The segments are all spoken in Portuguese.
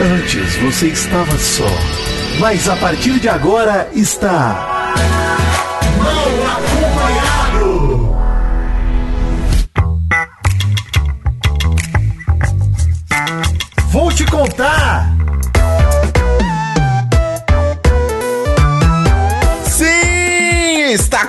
Antes você estava só, mas a partir de agora está. Mal acompanhado! Vou te contar!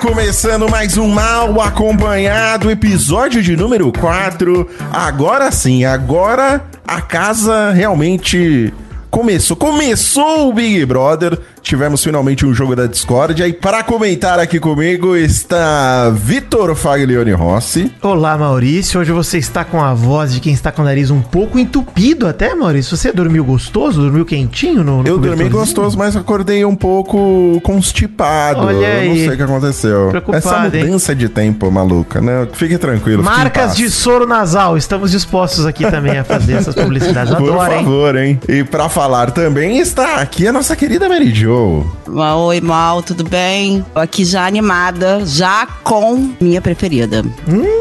Começando mais um Mal Acompanhado, episódio de número 4. Agora sim, agora a casa realmente começou. Começou o Big Brother. Tivemos finalmente um jogo da Discord. E para comentar aqui comigo está Vitor Faglione Rossi. Olá, Maurício. Hoje você está com a voz de quem está com o nariz um pouco entupido até, Maurício. Você dormiu gostoso? Dormiu quentinho no, no Eu dormi gostoso, mas acordei um pouco constipado. Olha Eu aí. não sei o que aconteceu. Preocupado, Essa hein? mudança de tempo maluca, né? Fique tranquilo. Marcas de soro nasal. Estamos dispostos aqui também a fazer essas publicidades. Por Adoro, hein? favor, hein? E pra falar também está aqui a nossa querida Mary Jo. Oi, Mal, tudo bem? Tô aqui já animada, já com minha preferida.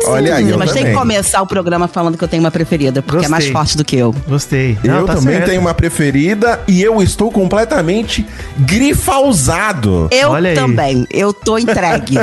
Olha aí, eu Mas tem também. que começar o programa falando que eu tenho uma preferida, porque é mais Gostei. forte do que eu. Gostei. Eu Não, tá também certo. tenho uma preferida e eu estou completamente grifausado. Eu Olha aí. também, eu tô entregue.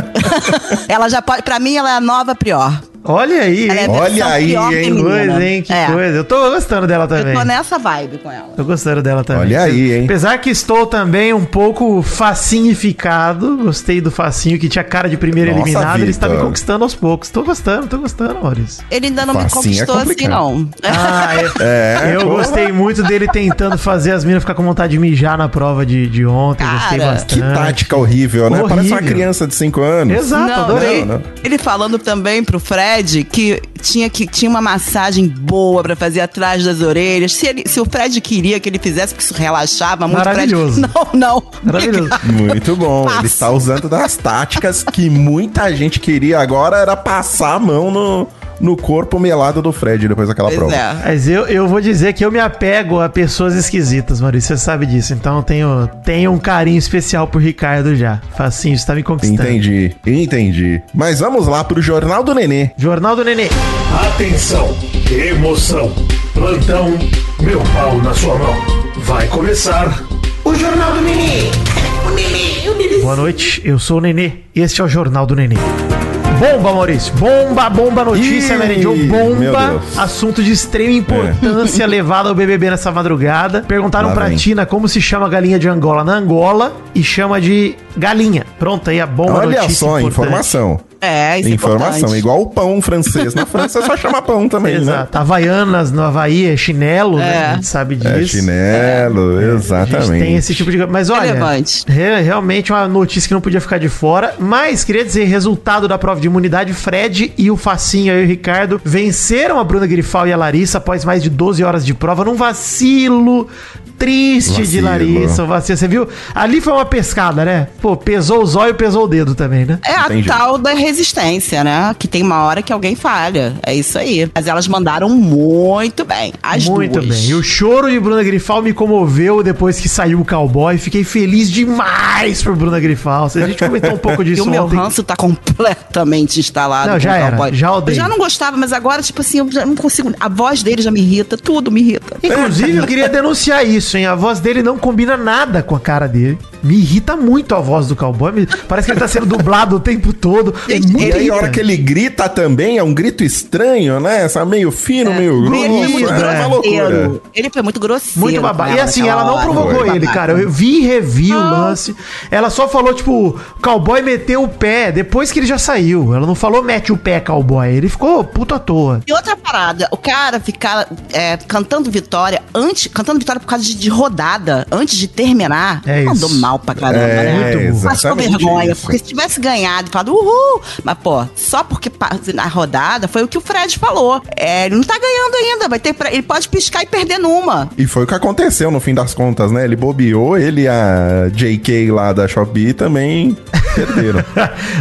ela já pode, pra mim, ela é a nova Prior. Olha aí, é Olha aí, hein? feminina. Coisa, hein? Que É, coisa. Eu tô gostando dela Eu também. tô nessa vibe com ela. Tô gostando dela também. Olha aí, hein? Apesar que estou também um pouco facinhificado. Gostei do facinho que tinha cara de primeiro Nossa, eliminado. Ele está me conquistando aos poucos. Tô gostando, tô gostando, Maurício. Ele ainda não Facinho me é conquistou assim, complicado. não. Ah, eu, É, eu gostei muito dele tentando fazer as minas ficar com vontade de mijar na prova de, de ontem. gostei Cara, bastante. Que tática horrível, né? Parece uma Horrível. criança de 5 anos. Exato, Não, adorei. Não, não. ele falando também pro Fred que tinha, que tinha uma massagem boa pra fazer atrás das orelhas. Se, ele- se o Fred queria que ele fizesse, porque isso relaxava muito. o Fred- Maravilhoso. Não, não. Maravilhoso. Muito bom. Ele Passa. está usando das táticas que muita gente queria agora era passar a mão no, no corpo melado do Fred depois daquela Pois prova. é. Mas eu, eu vou dizer que eu me apego a pessoas esquisitas, Maurício. Você sabe disso. Então eu tenho, tenho um carinho especial por Ricardo já. Facinho, você tá me conquistando. Entendi, entendi. Mas vamos lá pro Jornal do Nenê. Jornal do Nenê. Atenção, emoção, plantão, meu pau na sua mão. Vai começar o Jornal do Nenê. Boa noite, eu sou o Nenê. Este é o Jornal do Nenê. Bomba, Maurício. Bomba, bomba notícia, Ih, Mary Jo. Bomba. É. Assunto de extrema importância levado ao BBB nessa madrugada. Perguntaram Lá pra vem. Tina como se chama a galinha de Angola na Angola e chama de galinha. Pronto, aí a bomba Olha notícia só, importante. informação. É, isso é Informação, importante. igual o pão francês. Na França só chama pão também, né? Exato. Havaianas no Havaí é chinelo, né? É. A gente sabe disso. É chinelo, A gente exatamente. tem esse tipo de. Mas olha, Relevante. re- realmente uma notícia que não podia ficar de fora. Mas queria dizer: resultado da prova de imunidade: Fred e o Facinho aí, o Ricardo, venceram a Bruna Grifal e a Larissa após mais de 12 horas de prova num vacilo. Triste de Vacilo. Larissa, o vacilo. Você viu? Ali foi uma pescada, né? Pô, pesou o zóio, pesou o dedo também, né? É a Entendi. tal da resistência, né? Que tem uma hora que alguém falha. É isso aí. Mas elas mandaram muito bem. As Muito duas. bem. E o choro de Bruna Grifal me comoveu depois que saiu o cowboy. Fiquei feliz demais por Bruna Grifal. A gente comentou um pouco E disso o meu ontem. ranço tá completamente instalado. Não, já era, cowboy. já odeio. Eu já não gostava, mas agora, tipo assim, eu já não consigo. A voz dele já me irrita, tudo me irrita. Inclusive, eu queria denunciar isso, hein? A voz dele não combina nada com a cara dele. Me irrita muito a voz do cowboy. Parece que ele tá sendo dublado o tempo todo. É muito E aí, a hora que ele grita também, é um grito estranho, né? Essa meio fino, meio Ele foi muito grosso. É uma loucura. Ele foi muito grosseiro. Muito babaca. E assim, ela não provocou ele, cara. Eu vi e revi o lance. Ela só falou, tipo, cowboy meteu o pé depois que ele já saiu. Ela não falou mete o pé, cowboy. Ele ficou puto à toa. E outra parada, o cara ficar é, cantando vitória antes, cantando vitória por causa de, de rodada, antes de terminar, É mandou isso. Mal pra caramba, É, né? muito burro. Passou exatamente vergonha, isso. porque se tivesse ganhado e falado uhul, mas pô, só porque na rodada foi o que o Fred falou. É, ele não tá ganhando ainda, vai ter pra- ele pode piscar e perder numa. E foi o que aconteceu no fim das contas, né? Ele bobeou, ele e a JK lá da Shopee também perderam.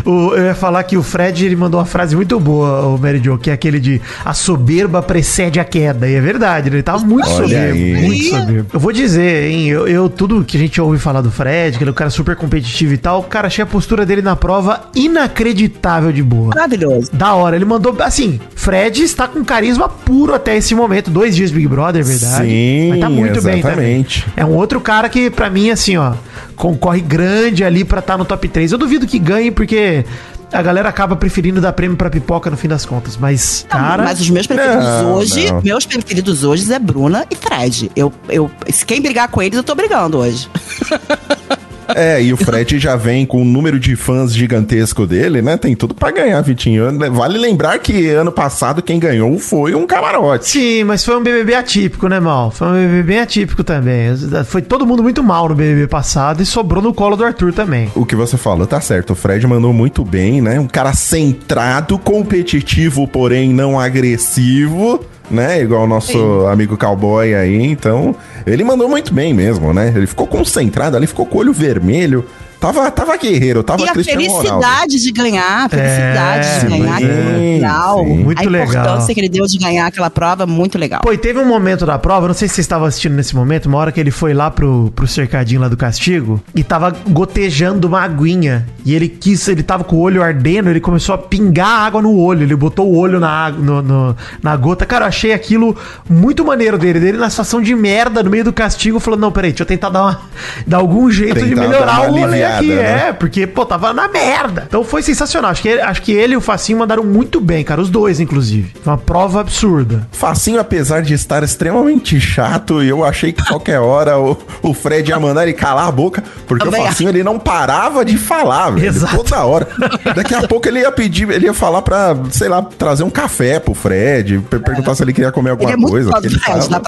O- eu ia falar que o Fred ele mandou uma frase muito boa, o Mary Jo, que é aquele de a soberba precede a queda. E é verdade, ele tava muito Olha soberbo. aí. Muito soberbo. Eu vou dizer, hein, eu, eu- tudo que a gente ouve falar do Fred, Fred, que ele é um cara super competitivo e tal. Cara, achei a postura dele na prova inacreditável de boa. Maravilhoso. Da hora, ele mandou. Assim, Fred está com carisma puro até esse momento. Dois dias Big Brother, é verdade. Sim, Mas tá muito bem exatamente. também. É um outro cara que, pra mim, assim, ó, concorre grande ali pra estar no top 3. Eu duvido que ganhe, porque a galera acaba preferindo dar prêmio pra pipoca no fim das contas. Mas, cara. Mas os meus preferidos Não, hoje, não. meus preferidos hoje é Bruna e Fred. Eu, eu, se quem brigar com eles, eu tô brigando hoje. É, e o Fred já vem com um número de fãs gigantesco dele, né? Tem tudo pra ganhar, Vitinho. Vale lembrar que ano passado quem ganhou foi um camarote. Sim, mas foi um BBB atípico, né, Mal? Foi um BBB bem atípico também. Foi todo mundo muito mal no BBB passado e sobrou no colo do Arthur também. O que você falou tá certo. O Fred mandou muito bem, né? Um cara centrado, competitivo, porém não agressivo, né? Igual o nosso amigo cowboy aí. Então, ele mandou muito bem mesmo, né? Ele ficou concentrado ali, ficou com o olho vermelho. Tava, tava guerreiro, tava e a Cristiano Ronaldo. felicidade de ganhar, a felicidade É, de ganhar, é legal. sim. Muito a legal. importância que ele deu de ganhar aquela prova, muito legal. Pô, e teve um momento da prova, não sei se vocês estavam assistindo nesse momento, uma hora que ele foi lá pro, pro cercadinho lá do castigo e tava gotejando uma aguinha. E ele quis, ele tava com o olho ardendo, ele começou a pingar água no olho. Ele botou o olho na, no- no- na gota. Cara, eu achei aquilo muito maneiro dele. Dele na situação de merda, no meio do castigo, falou: Não, peraí, deixa eu tentar dar, uma, dar algum jeito de Tentar melhorar dar uma o rolê aqui. né? É, porque, pô, tava na merda. Então foi sensacional. Acho que, ele, acho que ele e o Facinho mandaram muito bem, cara. Os dois, inclusive. Foi uma prova absurda. Facinho, apesar de estar extremamente chato, eu achei que qualquer hora o, o Fred ia mandar ele calar a boca, porque Também o Facinho ele não parava de falar, velho. Exato. Toda hora. Daqui a pouco ele ia pedir, ele ia falar pra, sei lá, trazer um café pro Fred, per- perguntar se ele queria comer alguma Ele é coisa. Ele tá que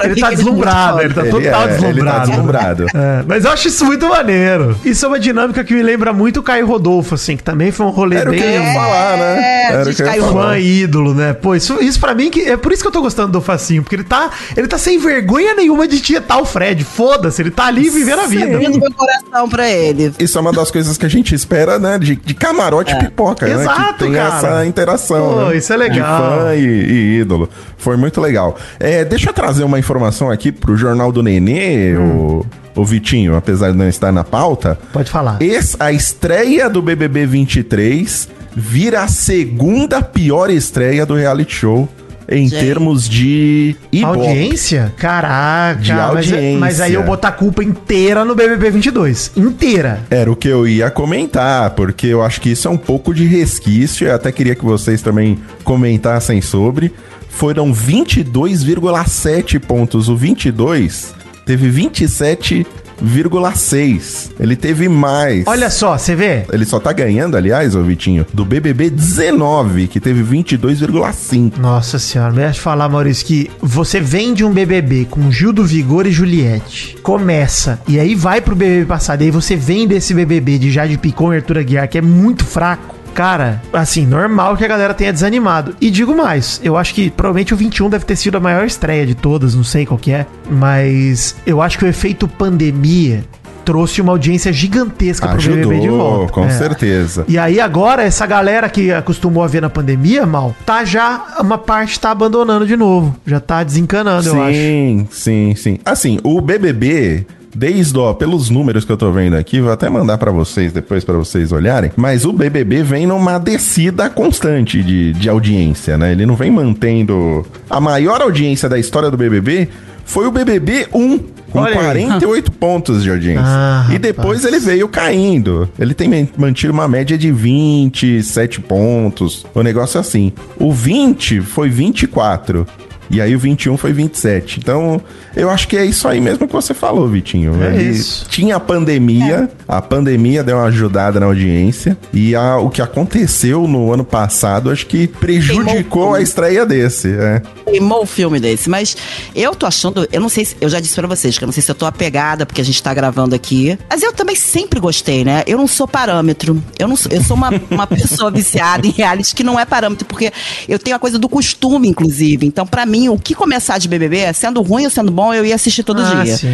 ele é muito deslumbrado, ele tá total é, ele tá deslumbrado. deslumbrado. É, mas eu acho isso muito maneiro. Isso é uma dinâmica que me lembra muito o Caio Rodolfo, assim, que também foi um rolê Era o que eu ia bem falar, né? É, Era o que eu ia falar. fã e ídolo, né? Pô, isso, isso pra mim, que, é por isso que eu tô gostando do Facinho, porque ele tá, ele tá sem vergonha nenhuma de tietar o Fred. Foda-se, ele tá ali vivendo a vida. Meu coração pra ele. Isso é uma das coisas que a gente espera, né? De, de camarote pipoca, né? Exato, Que tem cara. essa interação. Pô, né? isso é legal. De fã e, e ídolo. Foi muito legal. É, deixa eu trazer uma informação aqui pro Jornal do Nenê, o, o Vitinho, apesar de não estar na pauta. Pode falar. Esse- a estreia do BBB 23 vira a segunda pior estreia do reality show em Gente. termos de Ibope. Audiência? Caraca, De mas, audiência. mas aí eu botar a culpa inteira no BBB 22. Inteira. Era o que eu ia comentar, porque eu acho que isso é um pouco de resquício. Eu até queria que vocês também comentassem sobre. Foram 22,7 pontos. O 22 teve 27,6. Ele teve mais. Olha só, você vê? Ele só tá ganhando, aliás, ô Vitinho, do BBB 19, que teve 22,5. Nossa senhora, me falar, Maurício, que você vende um BBB com Gil do Vigor e Juliette, começa, e aí vai pro BBB passado, e aí você vende esse BBB de Jade Picon e Arthur Aguiar, que é muito fraco. Cara, assim, normal que a galera tenha desanimado. E digo mais, eu acho que provavelmente o 21 deve ter sido a maior estreia de todas, não sei qual que é, mas eu acho que o efeito pandemia trouxe uma audiência gigantesca pro BBB de volta. com É. certeza. E aí agora, essa galera que acostumou a ver na pandemia, mal, tá já, uma parte tá abandonando de novo. Já tá desencanando, eu acho. Sim, sim, sim. Assim, o BBB, desde, ó, pelos números que eu tô vendo aqui, vou até mandar pra vocês depois pra vocês olharem, mas o BBB vem numa descida constante de, de audiência, né? Ele não vem mantendo... A maior audiência da história do BBB foi o BBB 1, com Olha aí. 48 pontos de audiência. Ah, e depois rapaz. ele veio caindo. Ele tem man- mantido uma média de 27 pontos. O negócio é assim. O 20 foi 24. E aí o 21 foi 27. Então, eu acho que é isso aí mesmo que você falou, Vitinho. É Ele isso. Tinha a pandemia, a pandemia deu uma ajudada na audiência. E a- o que aconteceu no ano passado, acho que prejudicou a estreia desse. É. queimou o filme desse. Mas eu tô achando, eu não sei se, eu já disse pra vocês que eu não sei se eu tô apegada porque a gente tá gravando aqui. Mas eu também sempre gostei, né? Eu não sou parâmetro. Eu não sou, eu sou uma, uma pessoa viciada em reality que não é parâmetro, porque eu tenho a coisa do costume, inclusive. Então, pra mim, o que começar de BBB, sendo ruim ou sendo bom, eu ia assistir todo Ah, dia. sim.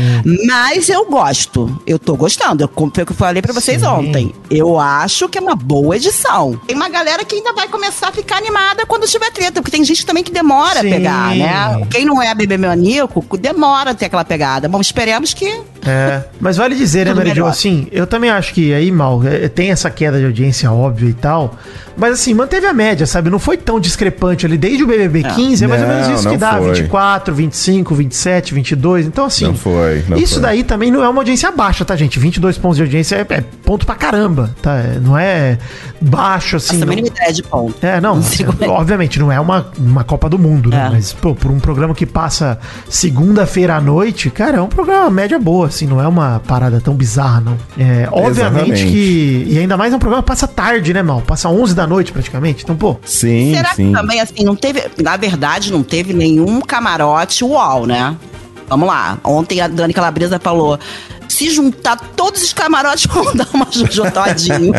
Mas eu gosto. Eu tô gostando. Eu, como foi o que eu falei pra vocês Sim. ontem. Eu acho que é uma boa edição. Tem uma galera que ainda vai começar a ficar animada quando tiver treta, porque tem gente também que demora Sim. a pegar, né? Quem não é bebê maníaco, demora a ter aquela pegada. Bom, esperemos que É, mas vale dizer, né, Mary Jo, assim, eu também acho que aí, mal, é, tem essa queda de audiência óbvia e tal, mas assim, manteve a média, sabe? Não foi tão discrepante ali, desde o BBB 15, é mais ou menos isso que dá, foi. 24, 25, 27, 22, então assim... Não foi, não isso foi. daí também não é uma audiência baixa, tá, gente? 22 pontos de audiência é, é ponto pra caramba, tá? É, Não é baixo, assim... Essa não- mínima ideia de ponto. é, não, como é. obviamente não é uma, uma Copa do Mundo, né? É. Mas, pô, por um programa que passa segunda-feira à noite, cara, é um programa média boa, assim, não é uma parada tão bizarra, não. É, obviamente Exatamente. que. E ainda mais é um programa que passa tarde, né, mal? Passa 11 da noite praticamente. Então, pô. Sim, Será sim. que também, assim, não teve. Na verdade, não teve nenhum camarote uau, né? Vamos lá. Ontem a Dani Calabresa falou. Se juntar todos os camarotes, vão dar uma jujotadinho.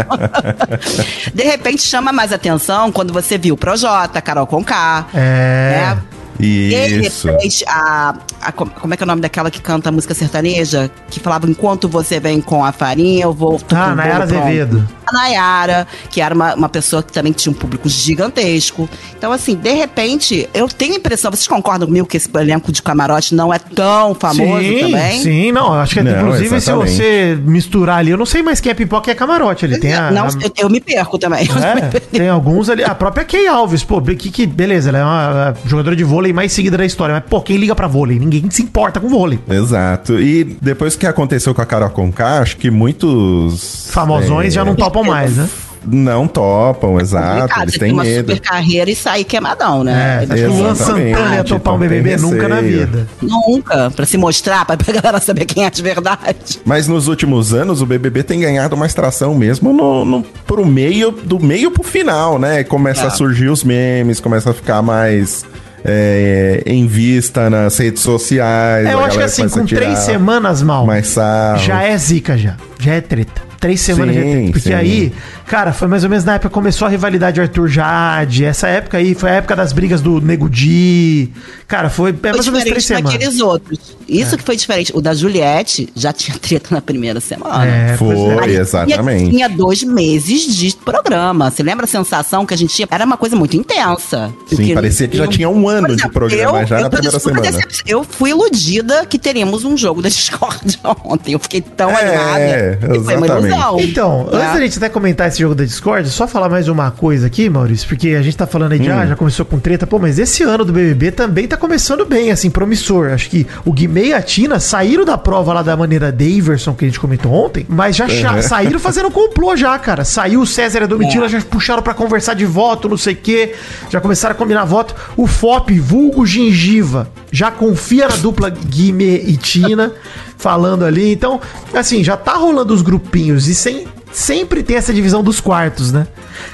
De repente chama mais atenção quando você viu Projota, Carol Conká. É. Né? Isso. repente, a, a- como é que é o nome daquela que canta música sertaneja? Que falava, enquanto você vem com a farinha, eu vou... Ah, Nayara bolo pronto." Azevedo. A Nayara, que era uma, uma pessoa que também tinha um público gigantesco. Então, assim, de repente, eu tenho a impressão, vocês concordam comigo que esse elenco de camarote não é tão famoso sim, também? Sim, não, acho que Não, inclusive exatamente. se você misturar ali, eu não sei mais quem é pipoca e é camarote. Ele tem a. Não, a- eu, eu me perco também. É, tem alguns ali. A própria Kay Alves, pô, que, que beleza, ela é uma a jogadora de vôlei mais seguida da história. Mas, pô, quem liga pra vôlei? Ninguém se importa com vôlei. Exato. E depois que aconteceu com a Carol Conká, acho que muitos... Famosões é, já não topam mais, né? Não topam, exato. Complicado, Eles têm uma medo. super carreira e sair quemadão, né? É, acho que o Luan Santana ia topar um BBB nunca na vida. Nunca, pra se mostrar, pra pra galera saber quem é de verdade. Mas nos últimos anos o BBB tem ganhado uma extração mesmo no, no, pro meio, do meio pro final, né? Começa É. a surgir os memes, começa a ficar mais é, em vista nas redes sociais. É, eu acho que assim, com três semanas mal, Mais sarro. já é zica já. Já é treta. Três semanas já é Sim, treta. Porque sim. aí, cara, foi mais ou menos na época que começou a rivalidade Arthur Jade. Essa época aí foi a época das brigas do Nego Di. Cara, foi é mais ou menos três semanas. daqueles outros. Isso que foi diferente. O da Juliette já tinha treta na primeira semana. É, é. Foi, Ali exatamente. Tinha, tinha dois meses de programa. Você lembra a sensação que a gente tinha? Era uma coisa muito intensa. Sim, parecia que já tinha um ano Por de programa já na tô primeira semana. Eu fui iludida que teríamos um jogo da Discord ontem. Eu fiquei tão É, animada. Foi uma exatamente. Então, antes da gente até comentar esse jogo da Discord, só falar mais uma coisa aqui, Maurício, porque a gente tá falando aí de, Hum. ah, já começou com treta, pô, mas esse ano do BBB também tá começando bem, assim, promissor. Acho que o Guimê e a Tina saíram da prova lá da maneira Daverson, que a gente comentou ontem, mas já cha- saíram fazendo complô já, cara. Saiu o César e a Domitila, É. já puxaram pra conversar de voto, não sei o quê, já começaram a combinar voto. O FOP, vulgo gengiva, já confia na dupla Guimê e Tina, falando ali. Então, assim, já tá rolando os grupinhos e sem sempre tem essa divisão dos quartos, né?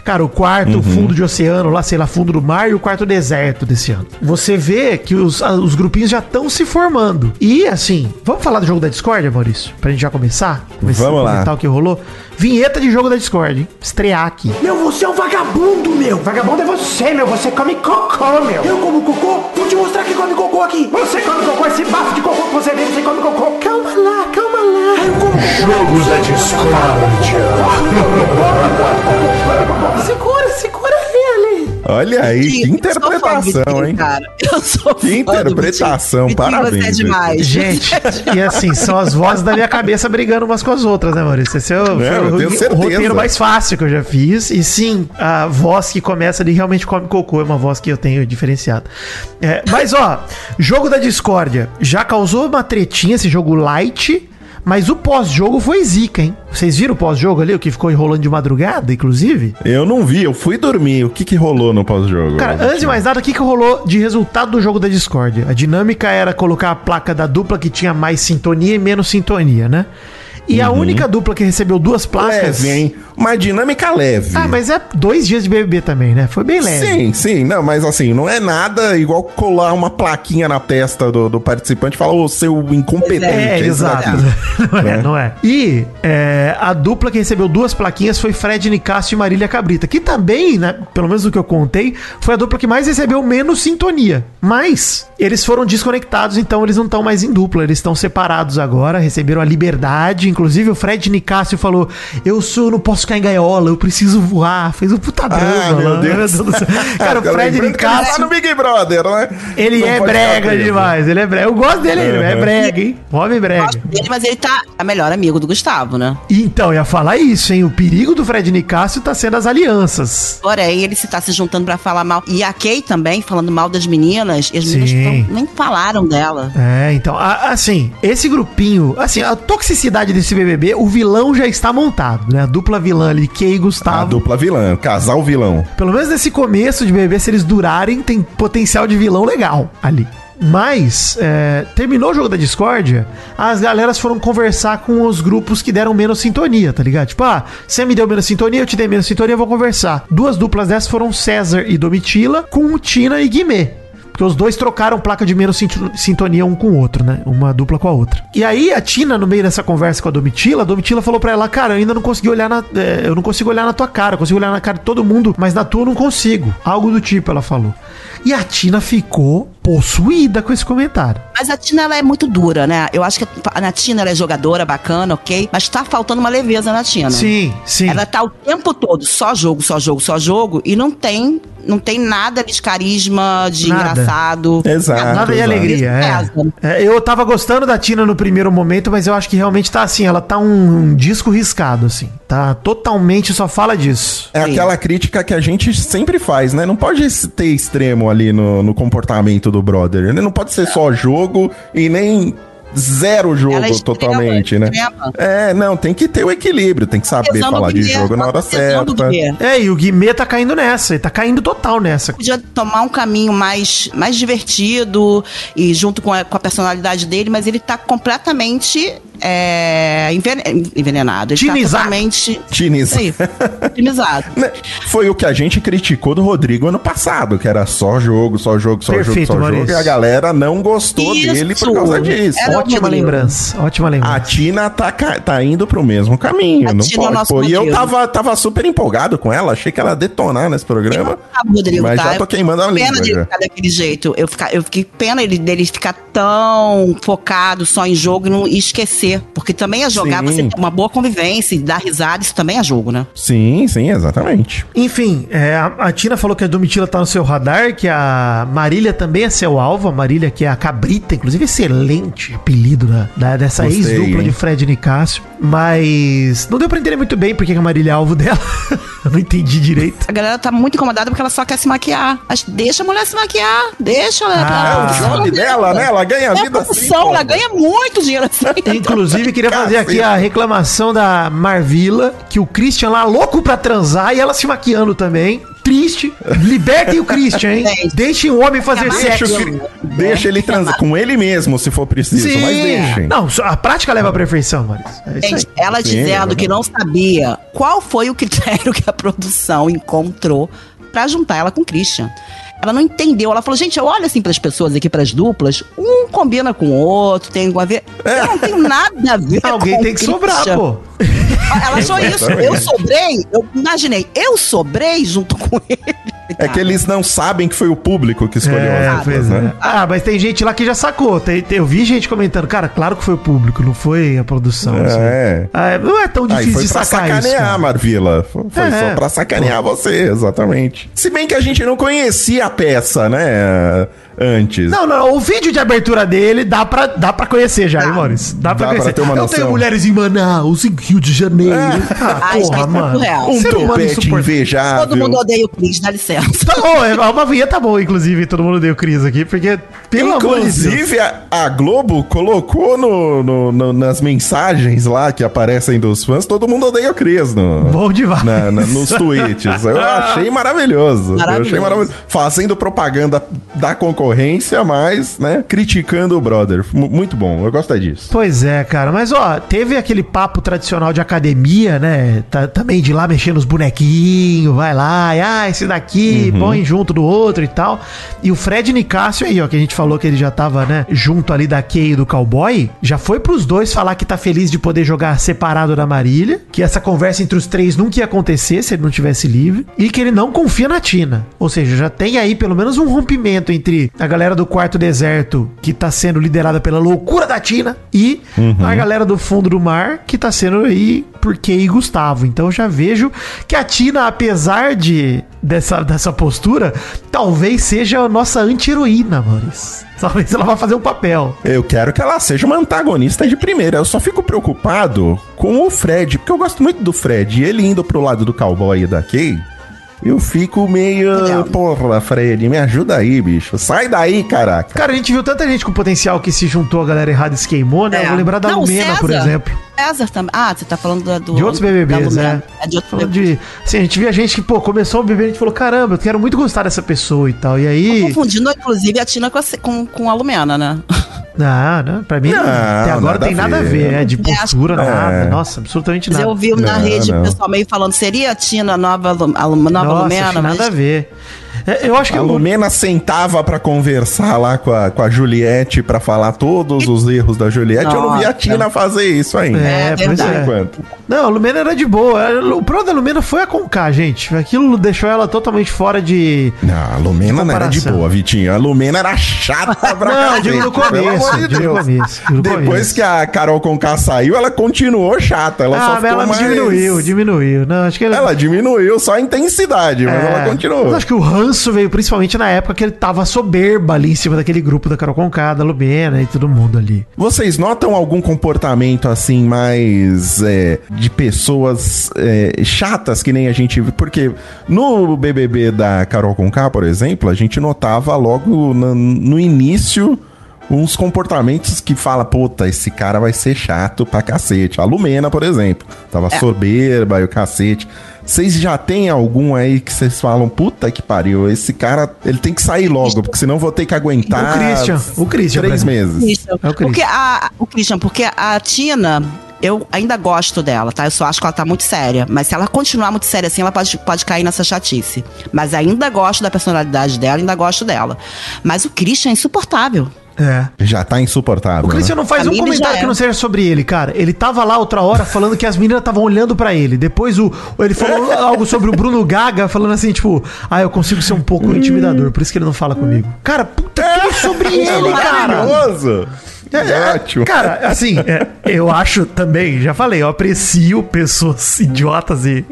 Cara, o quarto fundo de oceano, lá, sei lá, fundo do mar e o quarto deserto desse ano. Você vê que os, os grupinhos já estão se formando. E, assim, vamos falar do jogo da Discord, Maurício? Pra gente já começar? Começar Vamos a lá. comentar o que rolou. Vinheta de jogo da Discord, hein? Estrear aqui. Meu, você é um vagabundo, meu! Vagabundo é você, meu! Você come cocô, meu! Eu como cocô? Vou te mostrar que come cocô aqui! Você come cocô, esse bafo de cocô que você vê, você come cocô! Calma lá, calma Jogos da discórdia. Segura, segura ele! Olha aí, que interpretação, hein? Cara. Eu sou Que interpretação. Vitinho, parabéns, Você é demais. Gente, e assim, são as vozes da minha cabeça brigando umas com as outras, né, Maurício? Esse é o, É, o- o certeza. roteiro mais fácil que eu já fiz. E sim, a voz que começa ali realmente come cocô é uma voz que eu tenho diferenciada. É, mas, ó, jogo da discórdia já causou uma tretinha esse jogo light. Mas o pós-jogo foi zica, hein? Vocês viram o pós-jogo ali, o que ficou enrolando de madrugada, inclusive? Eu não vi, eu fui dormir. O que que rolou no pós-jogo? Cara, antes de mais nada, o que, que rolou de resultado do jogo da Discord? A dinâmica era colocar a placa da dupla que tinha mais sintonia e menos sintonia, né? E a única dupla que recebeu duas placas. Leve, hein? Uma dinâmica leve. Ah, mas é dois dias de BBB também, né? Foi bem leve. Sim, sim, não, mas assim, não é nada igual colar uma plaquinha na testa do, do participante e falar, ô, seu incompetente. É, esse exato. daqui. não é, Né? não é. E é, a dupla que recebeu duas plaquinhas foi Fred Nicásio e Marília Cabrita, que também, né, pelo menos o que eu contei, foi a dupla que mais recebeu menos sintonia. Mas eles foram desconectados, então eles não estão mais em dupla, eles estão separados agora, receberam a liberdade, inclusive, o Fred Nicásio falou: Eu sou, não posso ficar em gaiola, eu preciso voar. Fez um puta drama. Ah, meu lá. Deus. Cara, o Fred tá Nicásio. no Big Brother, né? Ele Não é brega preso. demais, ele é brega. Eu gosto dele, ele é brega, hein? Homem brega. Gosto dele, mas ele tá a melhor amigo do Gustavo, né? Então, ia falar isso, hein? O perigo do Fred Nicásio tá sendo as alianças. Porém, ele se tá se juntando pra falar mal. E a Kay também, falando mal das meninas, e as meninas Sim. tão- nem falaram dela. É, então, a- assim, esse grupinho, assim, a toxicidade desse BBB, o vilão já está montado, né? A dupla vilã ali, Kay e A Gustavo. dupla vilã, casal vilão. Pelo menos nesse começo de BBB, se eles durarem, tem potencial de vilão legal ali. Mas, é, terminou o jogo da discórdia, as galeras foram conversar com os grupos que deram menos sintonia, tá ligado? Tipo, ah, você me deu menos sintonia, eu te dei menos sintonia, eu vou conversar. Duas duplas dessas foram César e Domitila, com Tina e Guimê. Porque os dois trocaram placa de menos sinto- sintonia um com o outro, né? Uma dupla com a outra. E aí a Tina, no meio dessa conversa com a Domitila, a Domitila falou pra ela, cara, eu ainda não consegui olhar na. é, eu não consigo olhar na tua cara, eu consigo olhar na cara de todo mundo, mas na tua eu não consigo. Algo do tipo, ela falou. E a Tina ficou possuída com esse comentário. Mas a Tina, ela é muito dura, né? Eu acho que a Tina, ela é jogadora, bacana, ok? Mas tá faltando uma leveza na Tina. Sim, sim. Ela tá o tempo todo só jogo, só jogo, só jogo, e não tem, não tem nada de carisma, de Nada. engraçado. Exato. Nada de alegria, é. É, Eu tava gostando da Tina no primeiro momento, mas eu acho que realmente tá assim, ela tá um, um disco riscado, assim. Tá totalmente só fala disso. É Sim. aquela crítica que a gente sempre faz, né? Não pode ter extremo ali no, no comportamento do brother. Ele não pode ser só jogo e nem zero jogo Ela é totalmente, né? extrema. É, não, tem que ter o equilíbrio, tem que saber do falar de Guimê, jogo na hora do certa. É, e o Guimê tá caindo nessa, ele tá caindo total nessa. Podia tomar um caminho mais, mais divertido e junto com a, com a personalidade dele, mas ele tá completamente é, enven- envenenado. Ele Tinizado. tá totalmente. Tiniz. Tinizado. Né? Foi o que a gente criticou do Rodrigo ano passado, que era só jogo, só jogo, só Perfeito, jogo, só Maurício. jogo. E a galera não gostou Isso. dele por causa disso. Era ótima lembrança, ótima A lembrança. Tina tá, tá indo pro mesmo caminho. A não Tina é pode. nosso Pô, e eu tava, tava super empolgado com ela, achei que ela ia detonar nesse programa. Ah, Rodrigo, Mas tá? já tô queimando a língua. Pena dele ficar daquele jeito. Eu, ficar, eu fiquei pena ele, dele ficar tão focado só em jogo e, não, e Porque também é jogar, Sim. você ter uma boa convivência e dar risada, isso também é jogo, né? Sim, sim, exatamente. Enfim, é, a, a Tina falou que a Domitila tá no seu radar, que a Marília também é seu alvo. A Marília, que é a cabrita, inclusive excelente apelido da, da- dessa ex-dupla de Fred Nicásio. Mas não deu pra entender muito bem porque que a Marília é alvo dela. Eu não entendi direito. A galera tá muito incomodada porque ela só quer se maquiar. Mas deixa a mulher se maquiar. Deixa ela. Ah, É o job dela, né? Ela ganha É vida assim. ela ganha muito dinheiro assim. Inclusive, queria fazer aqui a reclamação da Marvila, que o Christian lá louco pra transar e ela se maquiando também. Triste. Libertem o Christian, hein? Deixem o homem fazer Deixa, sexo. Cri- deixa ele transar com ele mesmo, se for preciso, mas deixem. Não, a prática leva à perfeição, Maurício. É isso aí. Gente, ela Sim, dizendo exatamente. que não sabia qual foi o critério que a produção encontrou pra juntar ela com o Christian. Ela não entendeu. Ela falou, gente, eu olho assim pras pessoas aqui, pras duplas, um combina com o outro, tem a ver. Eu não tenho nada a ver Alguém tem o que sobrar, pô. Ela achou isso. Exatamente. Eu sobrei, eu imaginei, eu sobrei junto com ele. É que eles não sabem que foi o público que escolheu É, as duplas, né? é. Ah, mas tem gente lá que já sacou. Tem- tem- eu vi gente comentando, cara, claro que foi o público, não foi a produção. assim. É. Ah, não é tão Aí difícil foi de pra sacar isso. sacanear, cara. Marvila. Foi foi É. só pra sacanear você, exatamente. Se bem que a gente não conhecia a peça, né? Antes. Não, não, o vídeo de abertura dele dá pra, dá pra conhecer já, hein, Maurício? Dá pra Dá pra conhecer. ter uma eu noção. tenho mulheres em Manaus, em Rio de Janeiro. Ah, Ai, porra, gente, mano. surreal. um topete invejável. Todo mundo odeia o Cris, dá licença. Tá bom, é uma vinheta tá bom, inclusive, todo mundo deu Cris aqui, porque, pelo amor de Deus. Inclusive, a, a Globo colocou no, no- no- nas mensagens lá que aparecem dos fãs, todo mundo odeia o Cris no, Bom demais. na- na- nos tweets. Eu achei maravilhoso. Eu achei Maravilhoso. maravilhoso. Fazendo propaganda da concorrência, mas, né, criticando o brother. M- muito bom, eu gosto é disso. Pois é, cara. Mas, ó, teve aquele papo tradicional de academia, né? Tá- também de lá mexendo nos bonequinhos, vai lá, e, ah, esse daqui, Uhum. põe junto do outro e tal. E o Fred Nicásio aí, ó, que a gente falou que ele já tava, né, junto ali da Kay e do Cowboy, já foi pros dois falar que tá feliz de poder jogar separado da Marília, que essa conversa entre os três nunca ia acontecer se ele não tivesse livre, e que ele não confia na Tina. Ou seja, já tem aí pelo menos um rompimento entre a galera do quarto deserto, que tá sendo liderada pela loucura da Tina, e a galera do fundo do mar, que tá sendo aí por Kay e Gustavo. Então já vejo que a Tina, apesar de dessa, dessa postura, talvez seja a nossa anti-heroína, Maurício. Talvez ela vá fazer um papel. Eu quero que ela seja uma antagonista de primeira. Eu só fico preocupado com o Fred, porque eu gosto muito do Fred. E ele indo pro lado do cowboy e da Kay, eu fico meio. Legal. Porra, Fred, me ajuda aí, bicho. Sai daí, caraca. Cara, a gente viu tanta gente com potencial que se juntou, a galera errada e se queimou, né? É. Eu vou lembrar da Não, Lumena, por César. exemplo. César também. Ah, você tá falando da- do. De outros BBBs, né? É de outros BBBs. de. Assim, a gente via gente que, pô, começou o bebê, a gente falou, caramba, eu quero muito gostar dessa pessoa e tal. E aí. Confundindo, inclusive, a Tina com a, com, com a Lumena, né? Não, não, pra mim, Não, até agora nada tem nada a ver. ver, é, de postura, É. nada. Nossa, absolutamente Mas nada. eu vi na Não, rede o pessoal meio falando, seria a Tina a nova, a nova Nossa, Lumena? Mas nada a ver. É, eu acho que A o- Lumena sentava pra conversar lá com a, com a Juliette pra falar todos os erros da Juliette. Eu não vi a Nossa. Tina fazer isso ainda. É, É pois. Por é. enquanto. Não, a Lumena era de boa. O problema da Lumena foi a Conká, gente. Aquilo deixou ela totalmente fora de. Não, a Lumena não era de boa, Vitinho. A Lumena era chata pra Não, digo no pelo começo, amor de digo começo, digo Depois começo. que a Carol Conká saiu, ela continuou chata. Ela só ah, mas ficou ela mais... diminuiu, diminuiu. Não, acho que ela. Ela diminuiu só a intensidade, mas É, ela continuou. mas acho que o ranço veio principalmente na época que ele tava soberba ali em cima daquele grupo da Carol Conká, da Lumena e todo mundo ali. Vocês notam algum comportamento assim mais é, de pessoas é, chatas que nem a gente viu? Porque no BBB da Carol Conká, por exemplo, a gente notava logo na- no início uns comportamentos que fala, puta, esse cara vai ser chato pra cacete. A Lumena, por exemplo, tava soberba e o cacete. Vocês já tem algum aí que vocês falam, puta que pariu, esse cara, ele tem que sair logo, porque senão eu vou ter que aguentar O Christian, o Christian, três meses. Christian. É o Christian. Porque a, o Christian, porque a Tina, eu ainda gosto dela, tá? Eu só acho que ela tá muito séria. Mas se ela continuar muito séria assim, ela pode, pode cair nessa chatice. Mas ainda gosto da personalidade dela, ainda gosto dela. Mas o Christian é insuportável. É. Já tá insuportável. O Christian né? não faz Pra um comentário já que é. não seja sobre ele, cara. Ele tava lá outra hora falando que as meninas estavam olhando pra ele. Depois o, ele falou algo sobre o Bruno Gaga, falando assim, tipo, ah, eu consigo ser um pouco intimidador, por isso que ele não fala comigo. Cara, puta que sobre ele, cara. Maravilhoso! É, Ótimo. Cara, assim, é, eu acho também, já falei, eu aprecio pessoas idiotas e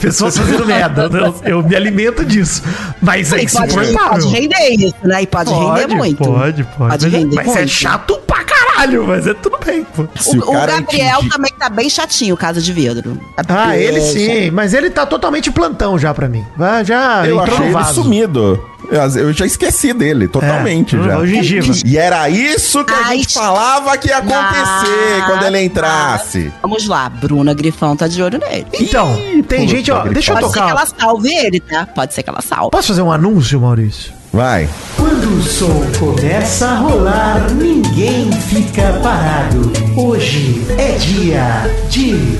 pessoas fazendo merda. Eu, eu me alimento disso. Mas é pode, pode render isso, né? E pode, render muito. Pode, pode. Pode mas render mas é muito. chato pra caralho, mas é tudo bem, pô. O, o Gabriel atingir- também tá bem chatinho, casa de vidro. Ah, ele É, sim, mas ele tá totalmente plantão já pra mim. Vai, Já Eu entrou achei no ele sumido. Eu- já esqueci dele, totalmente É, já. o gengiva. E era isso que a Ai, gente falava que ia acontecer quando ele entrasse. Vamos lá, Bruna Grifão tá de olho nele. Então, tem puta gente, ó, deixa eu Pode ser que tocar. ela salve ele, tá? Pode ser que ela salve. Posso fazer um anúncio, Maurício? Vai. Quando o som começa a rolar, ninguém fica parado. Hoje é dia de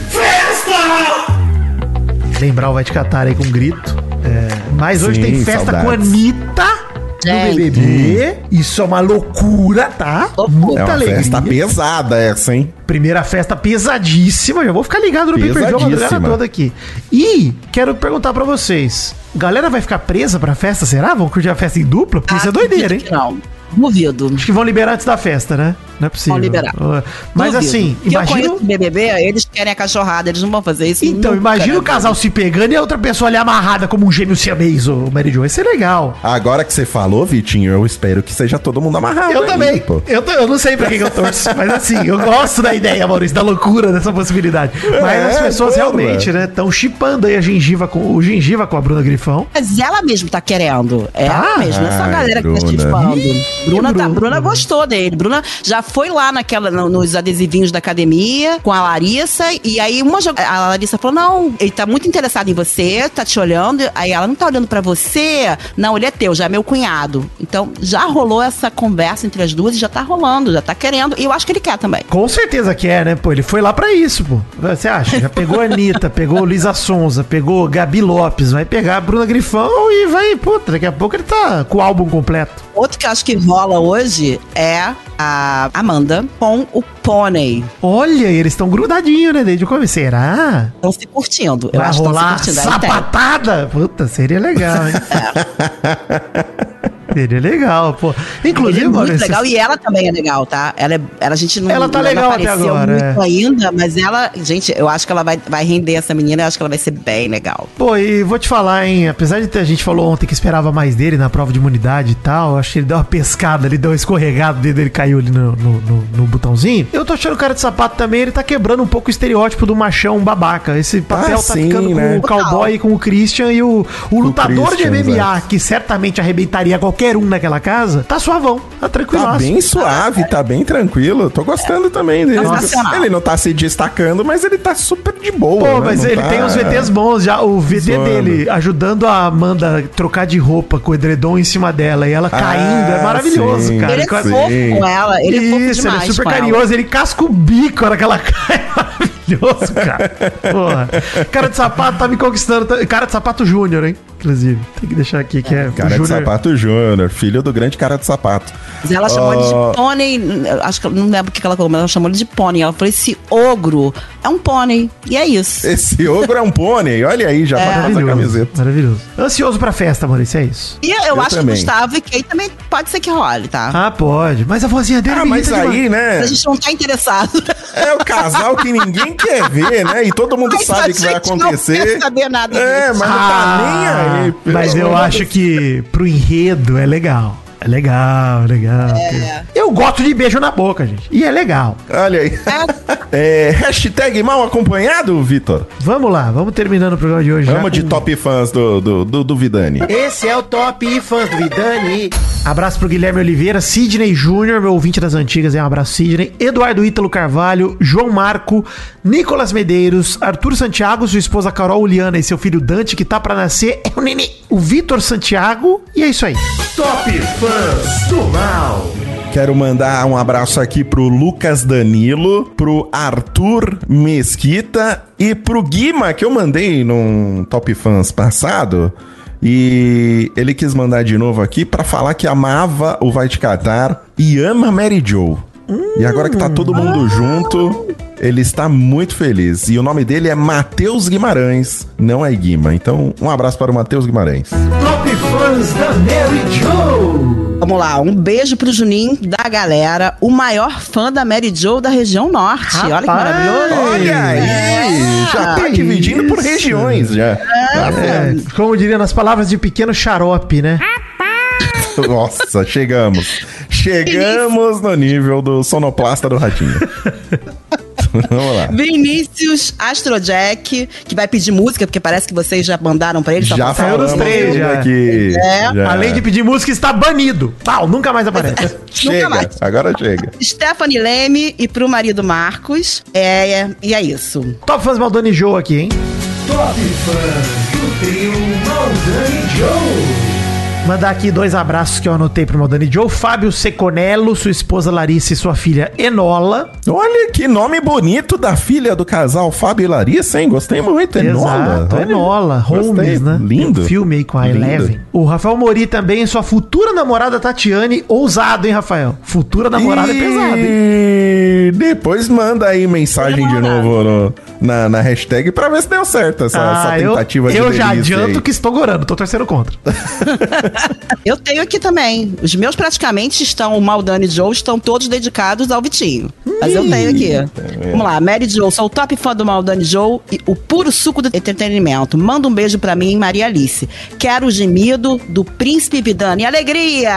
Lembrar o Vai Te Catar aí com um grito. É, mas hoje Sim, tem festa com a saudades. Anitta no. BBB. Isso é uma loucura, tá? Muita É uma alegria. festa pesada essa, hein? Primeira festa pesadíssima. Já vou ficar ligado no pay-per-view a madrugada Pesadíssima. toda aqui. E quero perguntar pra vocês. Galera vai ficar presa pra festa, será? Vão curtir a festa em dupla? Porque isso é Ah, doideira, hein? Não, duvido. Acho que vão liberar antes da festa, né? Não é possível. Vão liberar. Mas Duvido. assim, Que eu imagina. conheço o BBB, eles querem a cachorrada, eles não vão fazer isso. Então, nunca, imagina né? o casal se pegando e a outra pessoa ali amarrada como um gêmeo siamês, o Mary Jo. Vai ser legal. Agora que você falou, Vitinho, eu espero que seja todo mundo amarrado. Eu aí, também. pô. Eu, tô- eu não sei pra quem que eu torço, mas assim, eu gosto da ideia, Maurício, da loucura dessa possibilidade. Mas É, as pessoas porra. realmente, né, estão chipando aí a gengiva com o gengiva com a Bruna Grifão. Mas ela mesmo tá querendo. Ela Tá? mesmo, não é só a Ai, galera que tá Bruna. chifando. Bruna, tá. Bruna gostou dele. Bruna já foi lá naquela, no- nos adesivinhos da academia com a Larissa. E aí uma a Larissa falou: não, ele tá muito interessado em você, tá te olhando. Aí ela não tá olhando pra você. Não, ele é teu, já é meu cunhado. Então já rolou essa conversa entre as duas e já tá rolando, já tá querendo. E eu acho que ele quer também. Com certeza que é, né? Pô, ele foi lá pra isso, pô. Você acha? Já pegou a Anitta, pegou Luísa Sonza, pegou Gabi Lopes, vai pegar a Bruna Grifão e vai, puta, daqui a pouco ele tá com o álbum completo. Outro que eu acho que rola hoje é a Amanda com o Pônei. Olha, eles estão grudadinhos, né? Desde o começo. Será? Estão se curtindo. Eu Vai acho que estão se curtindo. Sapatada? Puta, seria legal, hein? Ele é legal, pô. Ele Inclusive, é muito Maurício, legal e ela também é legal, tá? Ela, é, ela a gente não, Ela tá não legal até agora, muito é. ainda, mas ela, gente, eu acho que ela vai, vai render essa menina, eu acho que ela vai ser bem legal. Pô, e vou te falar, hein? Apesar de ter, a gente falou ontem que esperava mais dele na prova de imunidade e tal, acho que ele deu uma pescada, ele deu uma escorregada, o dedo dele caiu ali no, no, no- no botãozinho. Eu tô achando o cara de sapato também, ele tá quebrando um pouco o estereótipo do machão babaca. Esse papel Ah, tá sim, ficando né? com o cowboy, com o Christian e o, o lutador Christian, de MMA, que certamente arrebentaria qualquer um naquela casa, tá suavão, tá tranquilo. Tá bem suave, tá bem tranquilo. Tô gostando também dele. Sensacional. Ele não tá se destacando, mas ele tá super de boa. Pô, né? mas Não ele tá- tem os VTs bons já. O VT Zoando. dele ajudando a Amanda a trocar de roupa com o edredom em cima dela e ela caindo. É maravilhoso, sim. cara. ele é fofo com ela, ele é fofo Isso, demais. ele é super com ela. carinhoso, ele casca o bico na hora que ela cai. É maravilhoso, cara. Porra. Cara de sapato tá me conquistando. tá- Cara de sapato júnior, hein? Inclusive. Tem que deixar aqui que é. Cara de sapato Júnior, filho do grande cara de sapato. Mas ela chamou ele Ó. de pônei. Acho que não lembro o que ela colocou, mas ela chamou ele de pônei. Ela falou: esse ogro é um pônei. E é isso. Esse ogro é um pônei. Olha aí, já pode fazer a Maravilhoso. camiseta. Maravilhoso. Ansioso pra festa, Maurício, é isso. E eu, Eu acho também. que o Gustavo e Kay também pode ser que role, tá? Ah, pode. Mas a vozinha dele Ah, mas aí, demais. né? A gente não tá interessado. É o casal que ninguém quer ver, né? E todo mundo Mas sabe que vai gente não acontecer. quer saber nada É, disso. mas não tá nem aí. Ah, Mas eu acho que pro enredo é legal. É legal, é legal. Eu gosto de beijo na boca, gente. E é legal. Olha aí. É, hashtag mal acompanhado, Vitor. Vamos lá, vamos terminando o programa de hoje. já Vamos de com- top fãs do, do, do, do Vidani. Esse é o Top Fãs do Vidani. Abraço pro Guilherme Oliveira, Sidney Júnior, meu ouvinte das antigas, é um abraço, Sidney. Eduardo Ítalo Carvalho, João Marco, Nicolas Medeiros, Arthur Santiago, sua esposa Carol Uliana e seu filho Dante, que tá pra nascer, é o nenê. O Vitor Santiago, e é isso aí. Top Fãs do Mal. Quero mandar um abraço aqui pro Lucas Danilo, pro Arthur Mesquita e pro Guima, que eu mandei num Top Fãs passado. E ele quis mandar de novo aqui pra falar que amava o Vai Te Catar e ama Mary Joe. E agora que tá todo mundo junto, ele está muito feliz. E o nome dele é Matheus Guimarães, não é Guima. Então, um abraço para o Matheus Guimarães. Top Fãs da Mary Joe. Vamos lá, um beijo pro Juninho da galera, o maior fã da Mary Jo da região norte. Olha que Rapaz! maravilhoso. Olha aí, já tá dividindo por regiões já. Tá É, como diria nas palavras de pequeno xarope, né? Nossa, chegamos. Chegamos no nível do sonoplasta do Ratinho. Vamos lá. Vinícius Astrojack, que vai pedir música, porque parece que vocês já mandaram pra ele. só Já falamos os três, já. aqui. É, Já. Além de pedir música, está banido. Pau, nunca mais aparece. Chega, mais. agora chega. Stephanie Leme e pro marido Marcos. É, é, e é isso. Top fãs Maldani Joe aqui, hein? Top Fãs do trio Maldani Joe. Mandar aqui dois abraços que eu anotei pro Maldani Joe. Fábio Seconello, sua esposa Larissa e sua filha Enola. Olha que nome bonito da filha do casal Fábio e Larissa, hein? Gostei muito. Enola. Exato, Olha, Enola. gostei. Holmes, né? Lindo. Tem um filme aí com a Lindo. Eleven. O Rafael Mori também, sua futura namorada Tatiane. Ousado, hein, Rafael? Futura namorada é pesado, hein? E depois manda aí mensagem de novo no- na, na hashtag pra ver se deu certo essa, essa Ah, eu, tentativa eu já adianto aí. que estou gorando, tô torcendo contra. Eu tenho aqui também. Os meus praticamente estão, o Maldani e Joe, estão todos dedicados ao Vitinho. Mas eu tenho aqui. Vamos lá, Mary Joe, sou o top fã do Maldani Joe e o puro suco do entretenimento. Manda um beijo pra mim, Maria Alice. Quero o gemido do Príncipe Vidani. Alegria!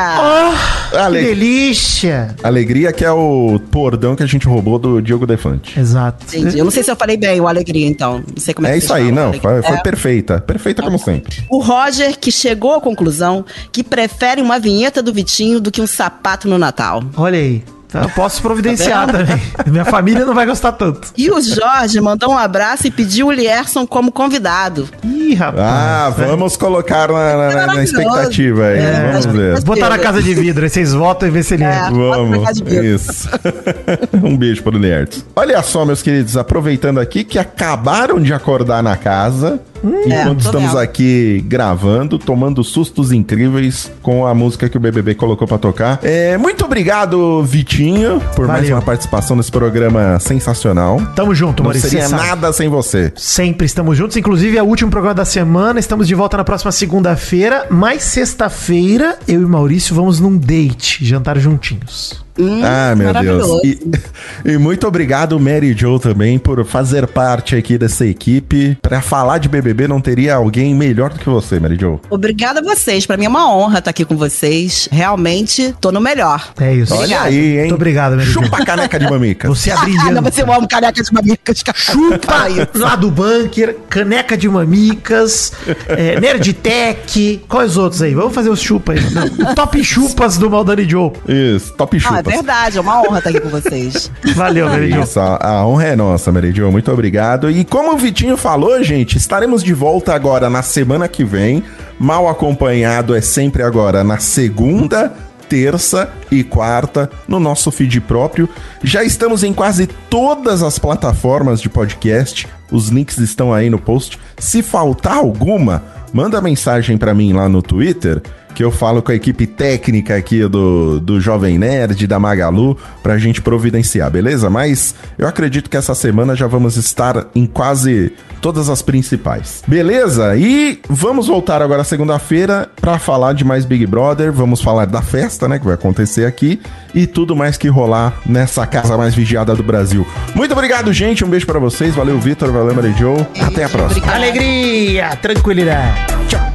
Que Ale- delícia! Alegria que é o bordão que a gente roubou do Diogo Defante. Exato. Entendi. Eu não sei se eu falei bem o Alegria, então. Não sei como é, É que isso aí, não. Foi, foi É. perfeita. Perfeita como sempre. O Roger, que chegou à conclusão que prefere uma vinheta do Vitinho do que um sapato no Natal. Olha aí. Eu posso providenciar Tá também. Minha família não vai gostar tanto. E o Jorge mandou um abraço e pediu o Lierson como convidado. Ih, rapaz. Ah, vamos colocar na, na- na- expectativa aí. É, vamos ver. Botar na casa de vidro, aí vocês votam e vê se ele É. Vamos, de vidro. isso. um beijo pro Nerds. Olha só, meus queridos, aproveitando aqui que acabaram de acordar na casa É, Enquanto tô estamos vendo. aqui gravando, tomando sustos incríveis com a música que o BBB colocou pra tocar. É, muito obrigado, Vitinho, por mais Valeu. uma participação nesse programa sensacional. Tamo junto, Não Maurício. seria nada sem você. Sempre estamos juntos, inclusive é o último programa da semana. Estamos de volta na próxima segunda-feira, mas sexta-feira eu e Maurício vamos num date, jantar juntinhos. Hum, ah, meu Deus. maravilhoso. E, e muito obrigado, Mary Jo, também, por fazer parte aqui dessa equipe. Pra falar de BBB, não teria alguém melhor do que você, Mary Jo. Obrigada a vocês. Pra mim é uma honra estar aqui com vocês. Realmente, tô no melhor. É isso. Olha aí, hein? Muito obrigado, Mary Jo. Chupa a caneca de mamica. Você é Ah, brilhante. você ama caneca de mamicas. Chupa lá do bunker, caneca de mamicas, é, Nerdtech, quais outros aí? Vamos fazer os chupa aí. Não, top chupas do Maldani Joe. Isso, top Ah, é verdade. É uma honra estar aqui com vocês. Valeu. Isso, a, honra é nossa, Meridio. Muito obrigado. E como o Vitinho falou, gente, estaremos de volta agora na semana que vem. Mal acompanhado é sempre agora na segunda, terça e quarta no nosso feed próprio. Já estamos em quase todas as plataformas de podcast. Os links estão aí no post. Se faltar alguma, manda mensagem pra mim lá no Twitter que eu falo com a equipe técnica aqui do, do Jovem Nerd, da Magalu, pra gente providenciar, beleza? Mas eu acredito que essa semana já vamos estar em quase todas as principais. Beleza? E vamos voltar agora segunda-feira pra falar de mais Big Brother, vamos falar da festa, né, que vai acontecer aqui e tudo mais que rolar nessa casa mais vigiada do Brasil. Muito obrigado, gente, um beijo pra vocês, valeu Vitor, valeu Mary Jo, até a próxima. Alegria, tranquilidade. Tchau.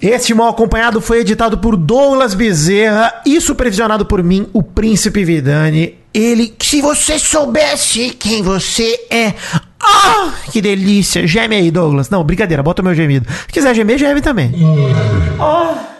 Este Mal Acompanhado foi editado por Douglas Bezerra e supervisionado por mim, o Príncipe Vidani. Ele, se você soubesse quem você é. Ah, que delícia. Geme aí, Douglas. Não, brincadeira, bota o meu gemido. Se quiser gemer, geme também. Ah.